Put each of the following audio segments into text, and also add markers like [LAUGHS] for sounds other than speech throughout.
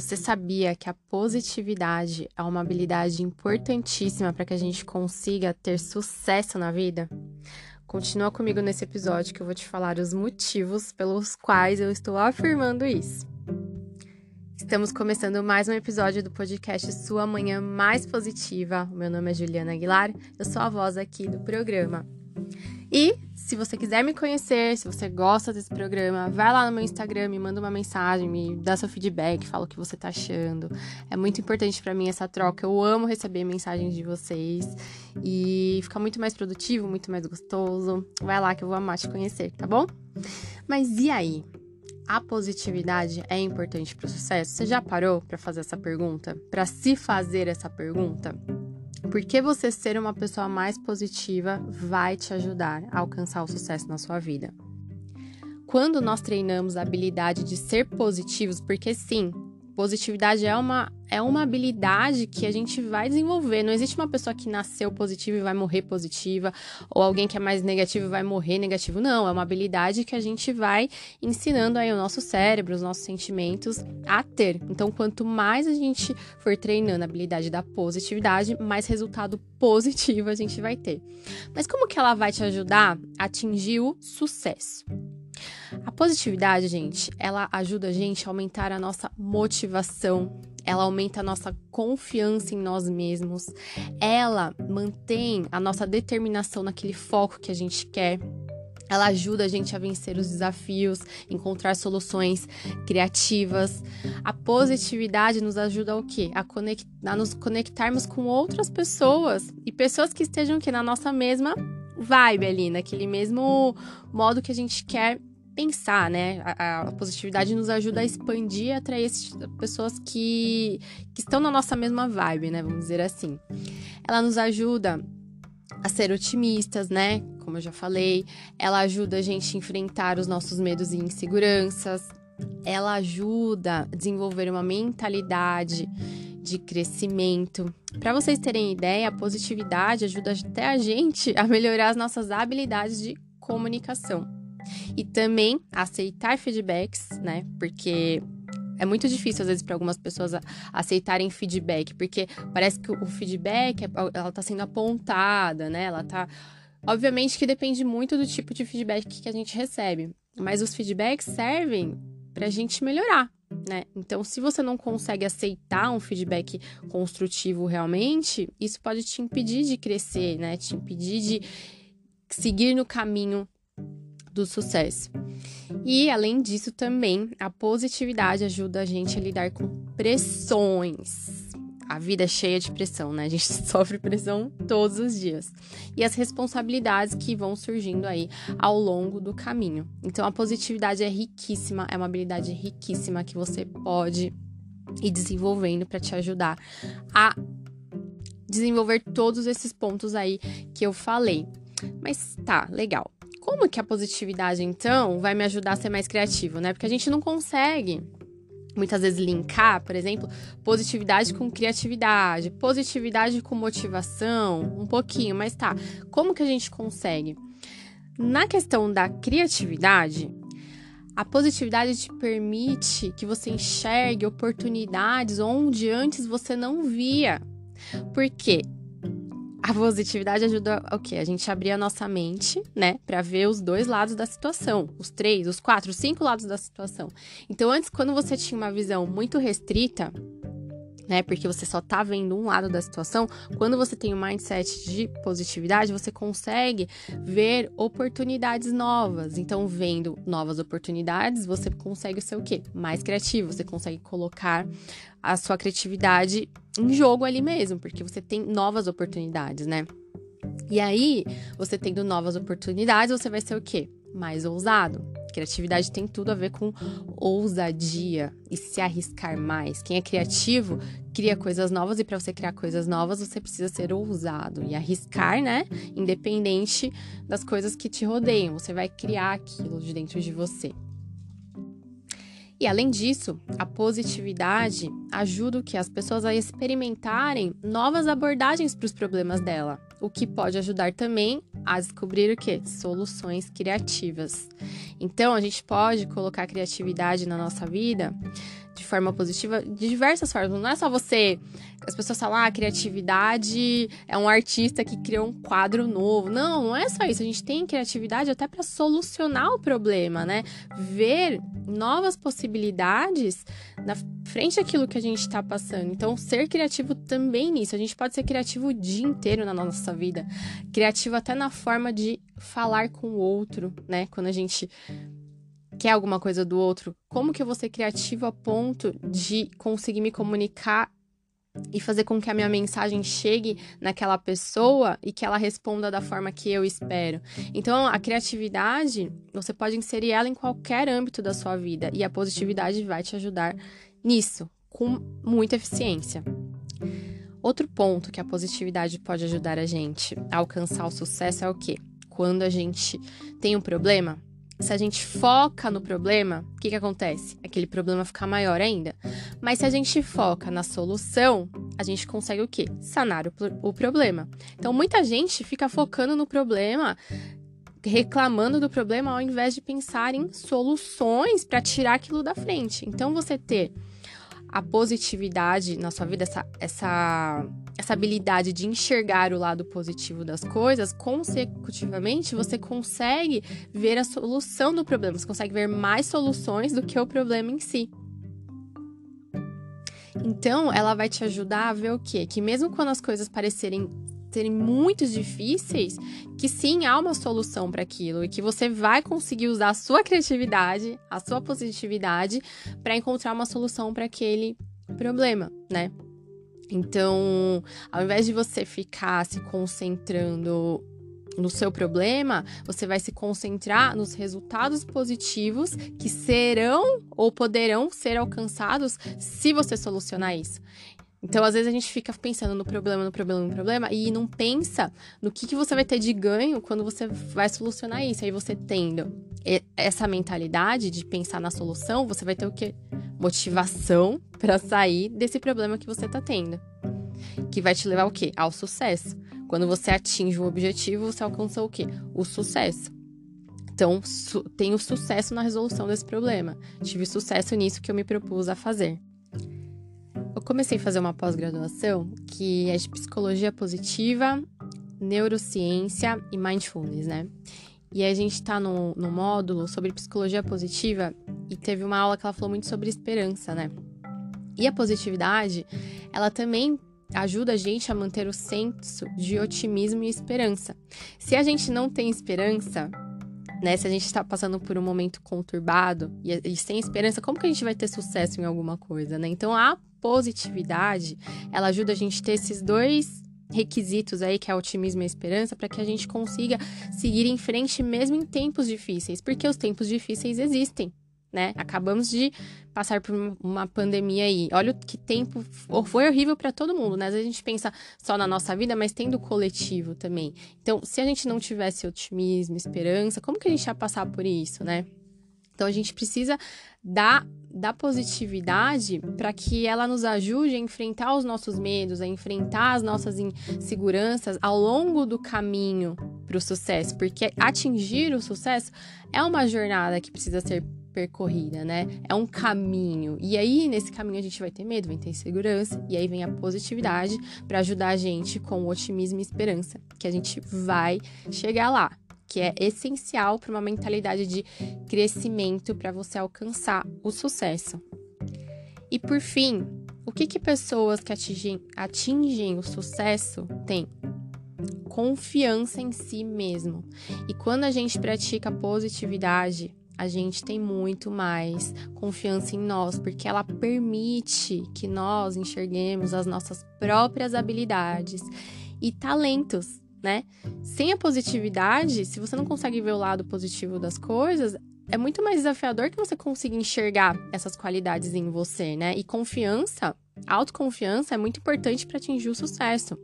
Você sabia que a positividade é uma habilidade importantíssima para que a gente consiga ter sucesso na vida? Continua comigo nesse episódio que eu vou te falar os motivos pelos quais eu estou afirmando isso. Estamos começando mais um episódio do podcast Sua Manhã Mais Positiva. O meu nome é Juliana Aguilar, eu sou a voz aqui do programa. E se você quiser me conhecer, se você gosta desse programa, vai lá no meu Instagram, me manda uma mensagem, me dá seu feedback, fala o que você tá achando. É muito importante para mim essa troca. Eu amo receber mensagens de vocês e ficar muito mais produtivo, muito mais gostoso. Vai lá que eu vou amar te conhecer, tá bom? Mas e aí? A positividade é importante para o sucesso? Você já parou para fazer essa pergunta? Para se fazer essa pergunta? Porque você ser uma pessoa mais positiva vai te ajudar a alcançar o sucesso na sua vida. Quando nós treinamos a habilidade de ser positivos, porque sim, Positividade é uma, é uma habilidade que a gente vai desenvolver. Não existe uma pessoa que nasceu positiva e vai morrer positiva, ou alguém que é mais negativo e vai morrer negativo. Não, é uma habilidade que a gente vai ensinando aí o nosso cérebro, os nossos sentimentos a ter. Então, quanto mais a gente for treinando a habilidade da positividade, mais resultado positivo a gente vai ter. Mas como que ela vai te ajudar a atingir o sucesso? A positividade, gente, ela ajuda a gente a aumentar a nossa motivação, ela aumenta a nossa confiança em nós mesmos, ela mantém a nossa determinação naquele foco que a gente quer. Ela ajuda a gente a vencer os desafios, encontrar soluções criativas. A positividade nos ajuda o quê? A, conectar, a nos conectarmos com outras pessoas e pessoas que estejam aqui na nossa mesma vibe ali, naquele mesmo modo que a gente quer pensar, né? A, a, positividade nos ajuda a expandir e atrair pessoas que, que estão na nossa mesma vibe, né? Vamos dizer assim. Ela nos ajuda a ser otimistas, né? Como eu já falei. Ela ajuda a gente a enfrentar os nossos medos e inseguranças. Ela ajuda a desenvolver uma mentalidade de crescimento. Para vocês terem ideia, a positividade ajuda até a gente a melhorar as nossas habilidades de comunicação. E também aceitar feedbacks, né? Porque é muito difícil, às vezes, para algumas pessoas aceitarem feedback, porque parece que o feedback, é, ela tá sendo apontada, né? Ela tá. Obviamente que depende muito do tipo de feedback que a gente recebe, mas os feedbacks servem para a gente melhorar, né? Então, se você não consegue aceitar um feedback construtivo realmente, isso pode te impedir de crescer, né? Te impedir de seguir no caminho do sucesso. E além disso, também a positividade ajuda a gente a lidar com pressões. A vida é cheia de pressão, né? A gente [LAUGHS] sofre pressão todos os dias. E as responsabilidades que vão surgindo aí ao longo do caminho. Então, a positividade é riquíssima, é uma habilidade riquíssima que você pode ir desenvolvendo para te ajudar a desenvolver todos esses pontos aí que eu falei. Mas tá, legal. Como que a positividade, então, vai me ajudar a ser mais criativo, né? Porque a gente não consegue muitas vezes linkar, por exemplo, positividade com criatividade, positividade com motivação, um pouquinho, mas tá. Como que a gente consegue? Na questão da criatividade, a positividade te permite que você enxergue oportunidades onde antes você não via. Porque a positividade ajuda o quê? A gente abrir a nossa mente, né, para ver os dois lados da situação, os três, os quatro, os cinco lados da situação. Então, antes, quando você tinha uma visão muito restrita, né? Porque você só tá vendo um lado da situação. Quando você tem um mindset de positividade, você consegue ver oportunidades novas. Então, vendo novas oportunidades, você consegue ser o quê? Mais criativo, você consegue colocar a sua criatividade em jogo ali mesmo, porque você tem novas oportunidades, né? E aí, você tendo novas oportunidades, você vai ser o quê? Mais ousado, Criatividade tem tudo a ver com ousadia e se arriscar mais. Quem é criativo cria coisas novas e para você criar coisas novas você precisa ser ousado e arriscar, né? Independente das coisas que te rodeiam, você vai criar aquilo de dentro de você. E além disso, a positividade ajuda que as pessoas a experimentarem novas abordagens para os problemas dela, o que pode ajudar também a descobrir o que? Soluções criativas. Então, a gente pode colocar criatividade na nossa vida forma positiva de diversas formas. Não é só você. As pessoas falam, ah, criatividade é um artista que criou um quadro novo. Não, não é só isso. A gente tem criatividade até para solucionar o problema, né? Ver novas possibilidades na frente daquilo que a gente está passando. Então, ser criativo também nisso. A gente pode ser criativo o dia inteiro na nossa vida. Criativo até na forma de falar com o outro, né? Quando a gente quer alguma coisa do outro, como que eu vou ser criativo a ponto de conseguir me comunicar e fazer com que a minha mensagem chegue naquela pessoa e que ela responda da forma que eu espero. Então, a criatividade, você pode inserir ela em qualquer âmbito da sua vida e a positividade vai te ajudar nisso, com muita eficiência. Outro ponto que a positividade pode ajudar a gente a alcançar o sucesso é o quê? Quando a gente tem um problema, se a gente foca no problema, o que, que acontece? Aquele problema fica maior ainda. Mas se a gente foca na solução, a gente consegue o quê? Sanar o, o problema. Então, muita gente fica focando no problema, reclamando do problema, ao invés de pensar em soluções para tirar aquilo da frente. Então, você ter a positividade na sua vida, essa, essa, essa habilidade de enxergar o lado positivo das coisas, consecutivamente você consegue ver a solução do problema, você consegue ver mais soluções do que o problema em si. Então, ela vai te ajudar a ver o quê? Que mesmo quando as coisas parecerem serem muito difíceis, que sim há uma solução para aquilo e que você vai conseguir usar a sua criatividade, a sua positividade para encontrar uma solução para aquele problema, né? Então, ao invés de você ficar se concentrando no seu problema, você vai se concentrar nos resultados positivos que serão ou poderão ser alcançados se você solucionar isso. Então, às vezes, a gente fica pensando no problema, no problema, no problema, e não pensa no que, que você vai ter de ganho quando você vai solucionar isso. Aí você tendo essa mentalidade de pensar na solução, você vai ter o quê? Motivação [LAUGHS] para sair desse problema que você está tendo. Que vai te levar ao quê? Ao sucesso. Quando você atinge um objetivo, você alcança o quê? O sucesso. Então, su tenho sucesso na resolução desse problema. Tive sucesso nisso que eu me propus a fazer. Eu comecei a fazer uma pós-graduação que é de psicologia positiva, neurociência e mindfulness, né? E a gente tá no, no módulo sobre psicologia positiva e teve uma aula que ela falou muito sobre esperança, né? E a positividade, ela também ajuda a gente a manter o senso de otimismo e esperança. Se a gente não tem esperança, né? Se a gente está passando por um momento conturbado e, e, sem esperança, como que a gente vai ter sucesso em alguma coisa, né? Então a positividade, ela ajuda a gente a ter esses dois requisitos aí, que é otimismo e esperança, para que a gente consiga seguir em frente mesmo em tempos difíceis, porque os tempos difíceis existem, né? Acabamos de passar por uma pandemia aí. Olha que tempo foi horrível para todo mundo, né? Às vezes a gente pensa só na nossa vida, mas tem do coletivo também. Então, se a gente não tivesse otimismo, esperança, como que a gente ia passar por isso, né? Então a gente precisa dar da positividade para que ela nos ajude a enfrentar os nossos medos, a enfrentar as nossas inseguranças ao longo do caminho para o sucesso, porque atingir o sucesso é uma jornada que precisa ser percorrida, né? É um caminho. E aí, nesse caminho, a gente vai ter medo, vai ter insegurança, e aí vem a positividade para ajudar a gente com otimismo e esperança, que a gente vai chegar lá que é essencial para uma mentalidade de crescimento para você alcançar o sucesso. E por fim, o que, que pessoas que atingem, atingem o sucesso têm? Confiança em si mesmo. E quando a gente pratica positividade, a gente tem muito mais confiança em nós, porque ela permite que nós enxerguemos as nossas próprias habilidades e talentos né? Sem a positividade, se você não consegue ver o lado positivo das coisas, é muito mais desafiador que você consiga enxergar essas qualidades em você, né? E confiança, autoconfiança é muito importante para atingir o sucesso.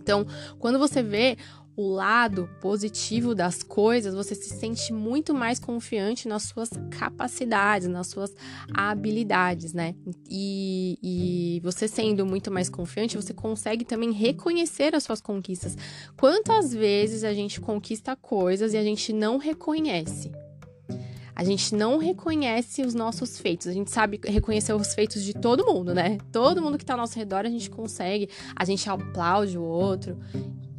Então, quando você vê o lado positivo das coisas, você se sente muito mais confiante nas suas capacidades, nas suas habilidades, né? E, e você sendo muito mais confiante, você consegue também reconhecer as suas conquistas. Quantas vezes a gente conquista coisas e a gente não reconhece? a gente não reconhece os nossos feitos. A gente sabe reconhecer os feitos de todo mundo, né? Todo mundo que tá ao nosso redor a gente consegue, a gente aplaude o outro.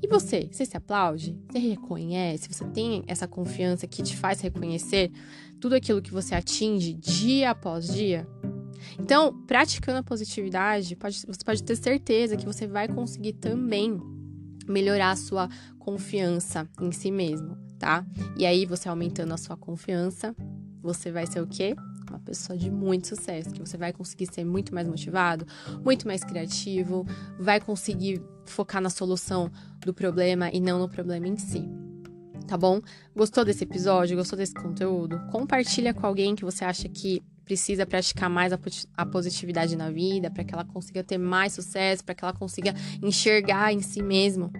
E você? Você se aplaude? Você reconhece? Você tem essa confiança que te faz reconhecer tudo aquilo que você atinge dia após dia? Então, praticando a positividade, pode, você pode ter certeza que você vai conseguir também melhorar a sua confiança em si mesmo, tá? E aí, você aumentando a sua confiança, você vai ser o quê? Uma pessoa de muito sucesso, que você vai conseguir ser muito mais motivado, muito mais criativo, vai conseguir focar na solução do problema e não no problema em si. Tá bom? Gostou desse episódio? Gostou desse conteúdo? Compartilha com alguém que você acha que precisa praticar mais a positividade na vida, para que ela consiga ter mais sucesso, para que ela consiga enxergar em si mesmo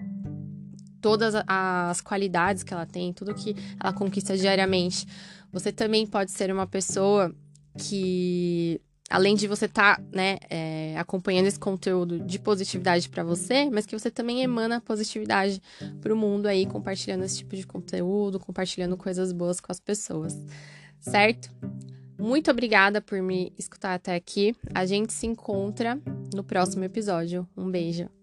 todas as qualidades que ela tem, tudo que ela conquista diariamente. Você também pode ser uma pessoa que, além de você estar tá, né, é, acompanhando esse conteúdo de positividade para você, mas que você também emana positividade para o mundo aí, compartilhando esse tipo de conteúdo, compartilhando coisas boas com as pessoas, certo? Muito obrigada por me escutar até aqui. A gente se encontra no próximo episódio. Um beijo.